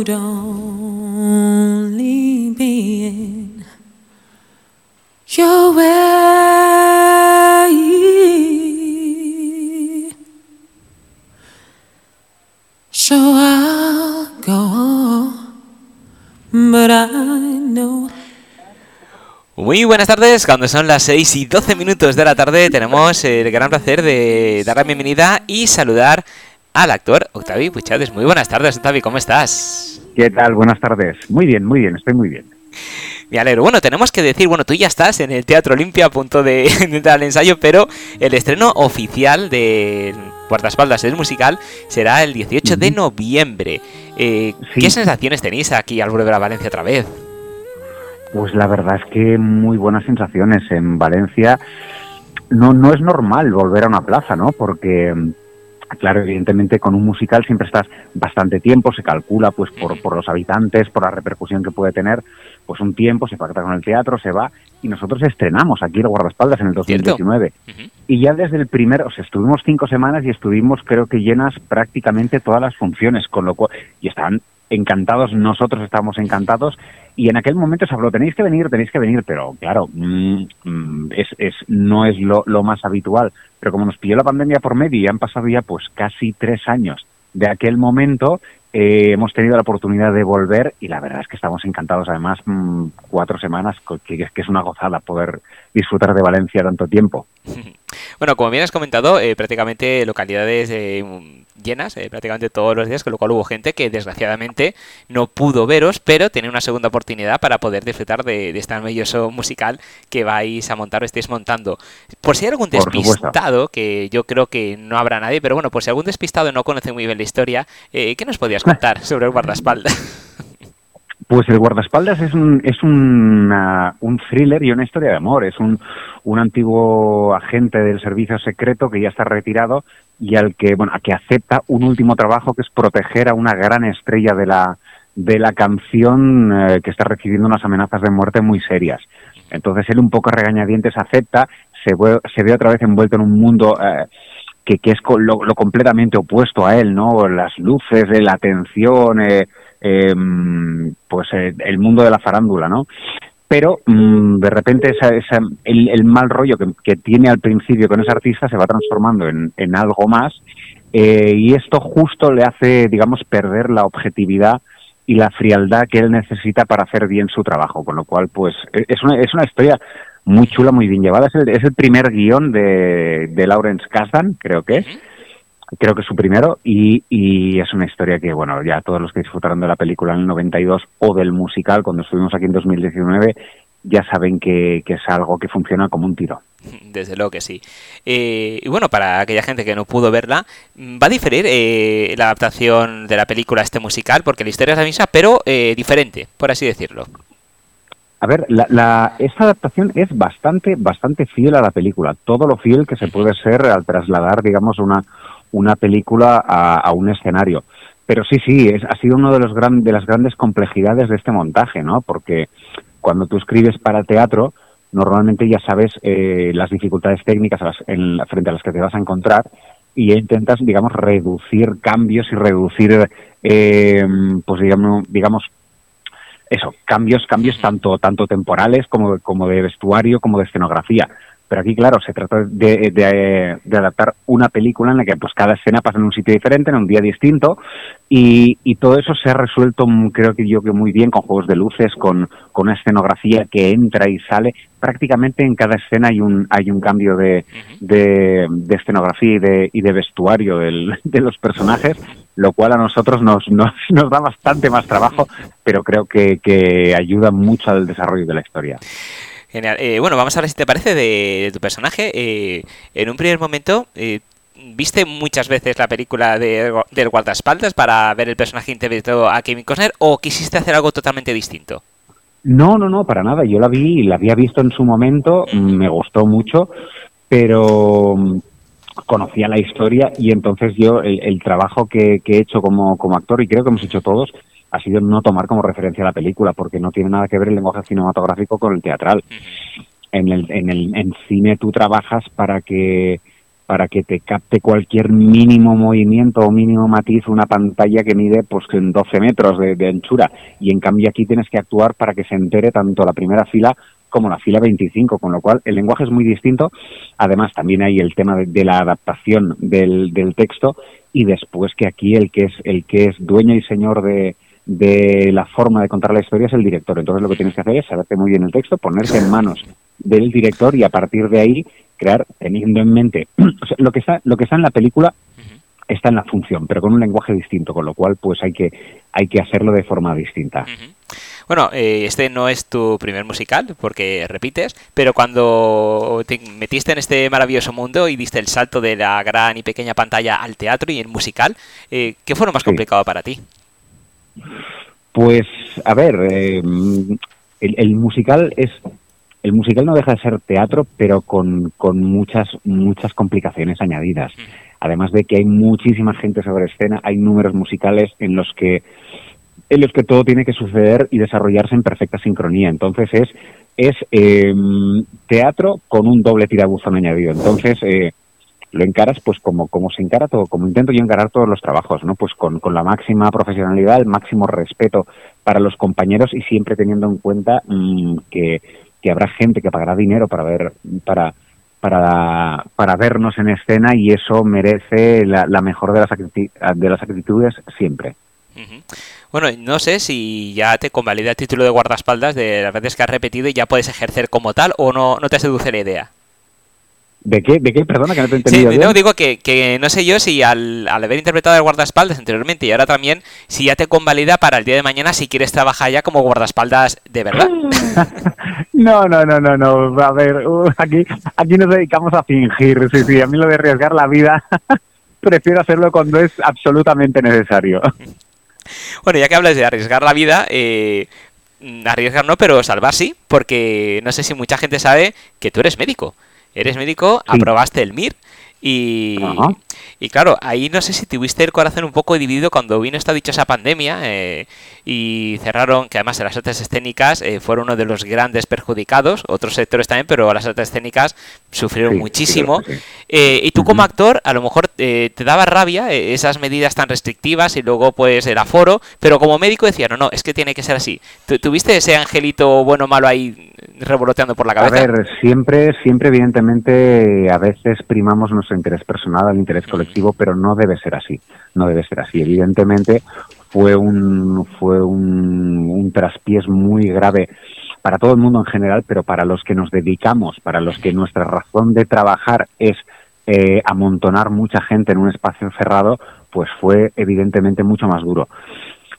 in. Muy buenas tardes, cuando son las 6 y 12 minutos de la tarde tenemos el gran placer de dar la bienvenida y saludar al actor Octavi Puchades. Muy buenas tardes, Octavi, ¿cómo estás? ¿Qué tal? Buenas tardes. Muy bien, muy bien, estoy muy bien. Me alegro. Bueno, tenemos que decir, bueno, tú ya estás en el Teatro Olimpia a punto de, entrar al ensayo, pero el estreno oficial de Guardaespaldas del musical será el 18 de noviembre. Eh, ¿Qué sensaciones tenéis aquí al volver a Valencia otra vez? Pues la verdad es que muy buenas sensaciones. En Valencia no, no es normal volver a una plaza, ¿no? Porque claro, evidentemente con un musical siempre estás bastante tiempo, se calcula pues por, por los habitantes, por la repercusión que puede tener, pues un tiempo, se pacta con el teatro, se va, y nosotros estrenamos aquí el Guardaespaldas en el 2019. Y ya desde el primer, o sea, estuvimos cinco semanas y estuvimos creo que llenas prácticamente todas las funciones, con lo cual, y estaban encantados, nosotros estábamos encantados, y en aquel momento se habló, tenéis que venir, tenéis que venir, pero claro, mm, mm, es, es, no es lo, lo, más habitual. Pero como nos pilló la pandemia por medio y han pasado ya pues casi tres años de aquel momento, eh, hemos tenido la oportunidad de volver y la verdad es que estamos encantados. Además, mmm, cuatro semanas, que, que es una gozada poder disfrutar de Valencia tanto tiempo. Bueno, como bien has comentado, eh, prácticamente localidades eh, llenas, prácticamente todos los días, con lo cual hubo gente que desgraciadamente no pudo veros, pero tiene una segunda oportunidad para poder disfrutar de, de este maravilloso musical que vais a montar o estéis montando. Por si hay algún despistado, que yo creo que no habrá nadie, pero bueno, por si algún despistado no conoce muy bien la historia, ¿qué nos podías contar sobre el guardaespaldas? Pues el guardaespaldas es un es una, un thriller y una historia de amor. Es un, un antiguo agente del servicio secreto que ya está retirado y al que bueno a que acepta un último trabajo que es proteger a una gran estrella de la de la canción eh, que está recibiendo unas amenazas de muerte muy serias. Entonces él un poco regañadientes acepta, se ve, se ve otra vez envuelto en un mundo eh, que, que es lo, lo, completamente opuesto a él, ¿no? Las luces, la atención, eh, eh, pues eh, el mundo de la farándula, ¿no? Pero mmm, de repente esa, esa, el, el, mal rollo que, que, tiene al principio con ese artista se va transformando en, en algo más eh, y esto justo le hace, digamos, perder la objetividad y la frialdad que él necesita para hacer bien su trabajo, con lo cual, pues, e, es una, es una historia muy chula, muy bien llevada. Es el, es el primer guion de, de Lawrence Kasdan, creo que es. Creo que es su primero y, y, es una historia que, bueno, ya todos los que disfrutaron de la película en el 92 o del musical cuando estuvimos aquí en 2019 ya saben que, que es algo que funciona como un tiro. Desde luego que sí. Eh, y bueno, para aquella gente que no pudo verla, va a diferir eh, la adaptación de la película a este musical porque la historia es la misma, pero eh, diferente, por así decirlo. A ver, la, la, esta adaptación es bastante, bastante fiel a la película. Todo lo fiel que se puede ser al trasladar, digamos, una, una película a, un escenario. Pero sí, sí, es, ha sido uno de, los de las grandes complejidades de este montaje, ¿no? Porque cuando tú escribes para teatro, normalmente ya sabes eh, las dificultades técnicas frente a las que te vas a encontrar y intentas, digamos, reducir cambios y reducir, eh, pues digamos, digamos, eso, cambios, cambios tanto, tanto temporales como, como de vestuario, como de escenografía. Pero aquí, claro, se trata de, de, de, adaptar una película en la que pues cada escena pasa en un sitio diferente, en un día distinto, y, y todo eso se ha resuelto, creo que yo que muy bien, con juegos de luces, con, con una escenografía que entra y sale. Prácticamente en cada escena hay un, hay un cambio de, de, de escenografía y de, y de vestuario del, de los personajes, lo cual a nosotros nos, nos, nos da bastante más trabajo, pero creo que, que ayuda mucho al desarrollo de la historia. Genial. Eh, bueno, vamos a ver si te parece de, de tu personaje. Eh, en un primer momento, eh, ¿viste muchas veces la película de, del guardaespaldas para ver el personaje interpretado a Kevin Costner o quisiste hacer algo totalmente distinto? No, no, no, para nada. Yo la vi, la había visto en su momento, me gustó mucho, pero conocía la historia y entonces yo el, trabajo que, he hecho como, como actor y creo que hemos hecho todos ha sido no tomar como referencia la película, porque no tiene nada que ver el lenguaje cinematográfico con el teatral. En el, en el en cine tú trabajas para que para que te capte cualquier mínimo movimiento o mínimo matiz una pantalla que mide pues en 12 metros de, de, anchura y en cambio aquí tienes que actuar para que se entere tanto la primera fila como la fila 25, con lo cual el lenguaje es muy distinto. Además, también hay el tema de, la adaptación del, texto y después que aquí el que es el que es dueño y señor de, de la forma de contar la historia es el director. Entonces lo que tienes que hacer es saberte muy bien el texto, ponerse en manos del director y a partir de ahí crear teniendo en mente lo que está lo que está en la película está en la función, pero con un lenguaje distinto, con lo cual pues hay que hay que hacerlo de forma distinta. Uh. Bueno, eh, este no es tu primer musical, porque repites, pero cuando te metiste en este maravilloso mundo y diste el salto de la gran y pequeña pantalla al teatro y el musical, eh, ¿qué fue lo más sí. complicado para ti? Pues, a ver, eh, el, el, musical es... El musical no deja de ser teatro, pero con, con muchas, muchas complicaciones añadidas. Además de que hay muchísima gente sobre escena, hay números musicales en los que en los que todo tiene que suceder y desarrollarse en perfecta sincronía. Entonces es es eh, teatro con un doble tirabuzón añadido. Entonces eh, lo encaras pues como, como se encara todo, como intento yo encarar todos los trabajos, ¿no? Pues con, con la máxima profesionalidad, el máximo respeto para los compañeros y siempre teniendo en cuenta mmm, que, que habrá gente que pagará dinero para ver, para, para, para vernos en escena y eso merece la, la mejor de las, de las actitudes siempre. Uh -huh. Bueno, no sé si ya te convalida el título de guardaespaldas de las veces que has repetido y ya puedes ejercer como tal o no, no te seduce la idea. ¿De qué? ¿De qué? Perdona, que no te he entendido. Sí, no, digo que, que, no sé yo si al, al, haber interpretado el guardaespaldas anteriormente y ahora también, si ya te convalida para el día de mañana si quieres trabajar ya como guardaespaldas de verdad. no, no, no, no, no. A ver, uh, aquí, aquí nos dedicamos a fingir. Sí, sí, a mí lo de arriesgar la vida, prefiero hacerlo cuando es absolutamente necesario. Bueno, ya que hablas de arriesgar la vida, eh, arriesgar no, pero salvar sí, porque no sé si mucha gente sabe que tú eres médico. Eres médico, sí. aprobaste el MIR y, y claro, ahí no sé si tuviste el corazón un poco dividido cuando vino esta dichosa pandemia eh, y cerraron, que además las artes escénicas eh, fueron uno de los grandes perjudicados, otros sectores también, pero las artes escénicas sufrieron sí, muchísimo. Sí, eh, y tú como actor, a lo mejor eh, te daba rabia esas medidas tan restrictivas y luego pues el aforo, pero como médico decía, no, no, es que tiene que ser así. ¿Tuviste ese angelito bueno o malo ahí revoloteando por la cabeza? A ver, siempre, siempre evidentemente a veces primamos nuestro interés personal al interés colectivo, pero no debe ser así, no debe ser así. Evidentemente fue un, fue un, un traspiés muy grave para todo el mundo en general, pero para los que nos dedicamos, para los que nuestra razón de trabajar es eh, amontonar mucha gente en un espacio cerrado, pues fue evidentemente mucho más duro.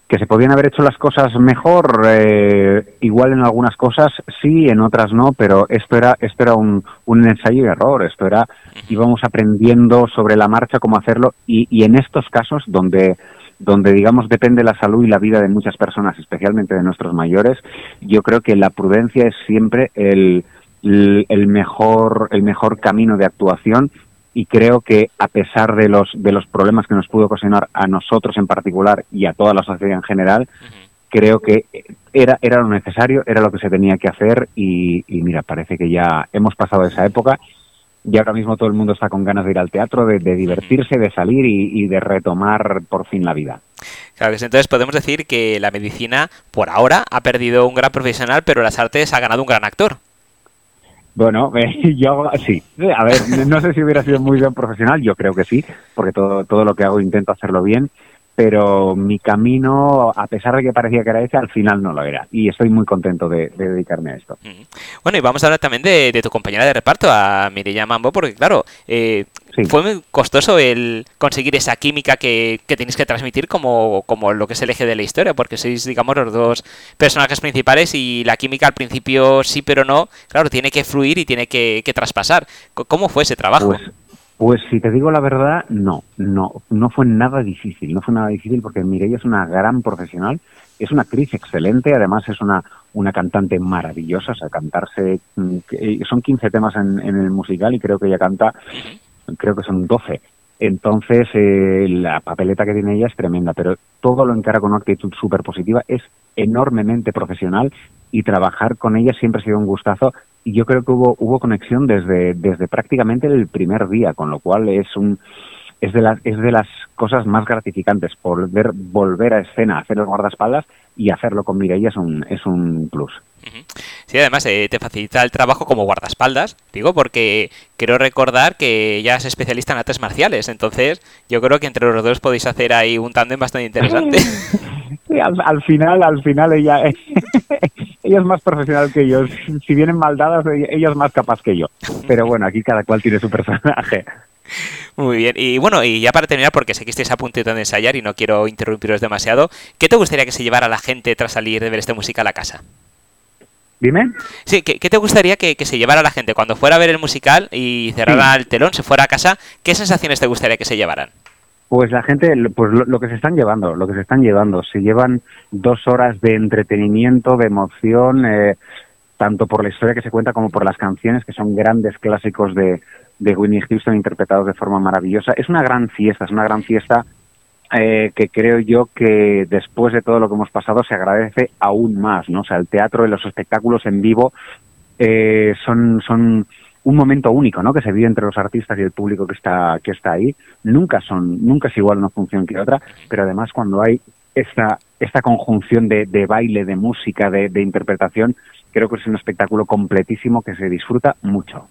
Que se podían haber hecho las cosas mejor, eh, igual en algunas cosas sí, en otras no, pero esto era, esto era un, un ensayo y error, esto era, íbamos aprendiendo sobre la marcha cómo hacerlo y, y en estos casos donde donde digamos depende la salud y la vida de muchas personas, especialmente de nuestros mayores, yo creo que la prudencia es siempre el, el mejor el mejor camino de actuación y creo que a pesar de los de los problemas que nos pudo ocasionar a nosotros en particular y a toda la sociedad en general, uh -huh. creo que era era lo necesario, era lo que se tenía que hacer y, y mira, parece que ya hemos pasado esa época y ahora mismo todo el mundo está con ganas de ir al teatro, de, de divertirse, de salir y, y, de retomar por fin la vida. Claro que sí, entonces podemos decir que la medicina por ahora ha perdido un gran profesional, pero las artes ha ganado un gran actor. Bueno, eh, yo sí. A ver, no sé si hubiera sido muy bien profesional, yo creo que sí, porque todo, todo lo que hago intento hacerlo bien, pero mi camino, a pesar de que parecía que era ese, al final no lo era. Y estoy muy contento de, de dedicarme a esto. Bueno, y vamos a hablar también de, de tu compañera de reparto, a Mireia Mambo, porque claro, eh, sí. fue muy costoso el conseguir esa química que, que tenéis que transmitir como, como lo que es el eje de la historia, porque sois, digamos, los dos personajes principales y la química al principio sí, pero no, claro, tiene que fluir y tiene que, que traspasar. ¿Cómo fue ese trabajo? Pues pues si te digo la verdad, no, no, no fue nada difícil, no fue nada difícil porque Mireia es una gran profesional, es una actriz excelente, además es una, una cantante maravillosa, o sea, cantarse, mm, son 15 temas en, en el musical y creo que ella canta, creo que son 12. Entonces, eh, la papeleta que tiene ella es tremenda, pero todo lo encara con una actitud súper positiva, es enormemente profesional y trabajar con ella siempre ha sido un gustazo y yo creo que hubo, hubo conexión desde, desde prácticamente el primer día, con lo cual es un es de las es de las cosas más gratificantes volver volver a escena hacer los guardaespaldas y hacerlo con Mireia es un es un plus Sí, además eh, te facilita el trabajo como guardaespaldas, digo, porque quiero recordar que ya es especialista en artes marciales, entonces yo creo que entre los dos podéis hacer ahí un tándem bastante interesante. Sí, al, final, al final ella, ella es más profesional que yo. Si vienen mal dadas, ella es más capaz que yo. Pero bueno, aquí cada cual tiene su personaje. Muy bien, y bueno, y ya para terminar, porque sé que estáis a punto de ensayar y no quiero interrumpiros demasiado, ¿qué te gustaría que se llevara la gente tras salir de ver este musical a casa? Dime. Sí, ¿qué, te gustaría que, se llevara la gente cuando fuera a ver el musical y cerrara el telón, se fuera a casa? ¿Qué sensaciones te gustaría que se llevaran? Pues la gente, pues lo, que se están llevando, lo que se están llevando, se llevan dos horas de entretenimiento, de emoción, eh, tanto por la historia que se cuenta como por las canciones, que son grandes clásicos de, de Winnie Houston interpretados de forma maravillosa. Es una gran fiesta, es una gran fiesta eh, que creo yo que después de todo lo que hemos pasado se agradece aún más, ¿no? O sea, el teatro y los espectáculos en vivo eh, son, son un momento único, ¿no? Que se vive entre los artistas y el público que está, que está ahí. Nunca son, nunca es igual una función que otra, pero además cuando hay esta, esta conjunción de, de baile, de música, de, de interpretación, creo que es un espectáculo completísimo que se disfruta mucho.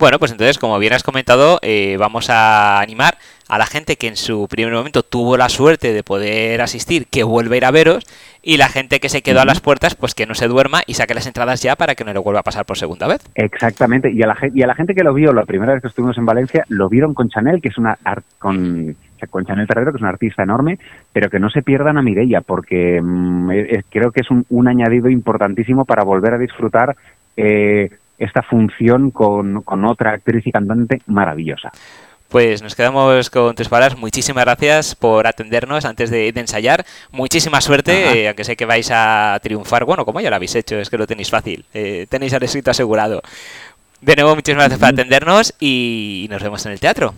Bueno, pues entonces, como bien has comentado, eh, vamos a animar a la gente que en su primer momento tuvo la suerte de poder asistir, que vuelva a ir a veros, y la gente que se quedó a las puertas, pues que no se duerma y saque las entradas ya para que no le vuelva a pasar por segunda vez. Exactamente, y a la, y a la gente que lo vio la primera vez que estuvimos en Valencia, lo vieron con Chanel, que es una con, con Chanel Terrero, que es una artista enorme, pero que no se pierdan a Mireia, porque mm, creo que es un, un, añadido importantísimo para volver a disfrutar eh, esta función con, otra actriz y cantante maravillosa. Pues nos quedamos con tus palabras. Muchísimas gracias por atendernos antes de, ensayar. Muchísima suerte, eh, aunque sé que vais a triunfar. Bueno, como ya lo habéis hecho, es que lo tenéis fácil. Eh, tenéis el éxito asegurado. De nuevo, muchísimas gracias por atendernos y nos vemos en el teatro.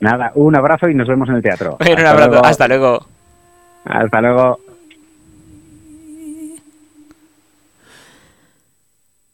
Nada, un abrazo y nos vemos en el teatro. un abrazo. Hasta luego. Hasta luego.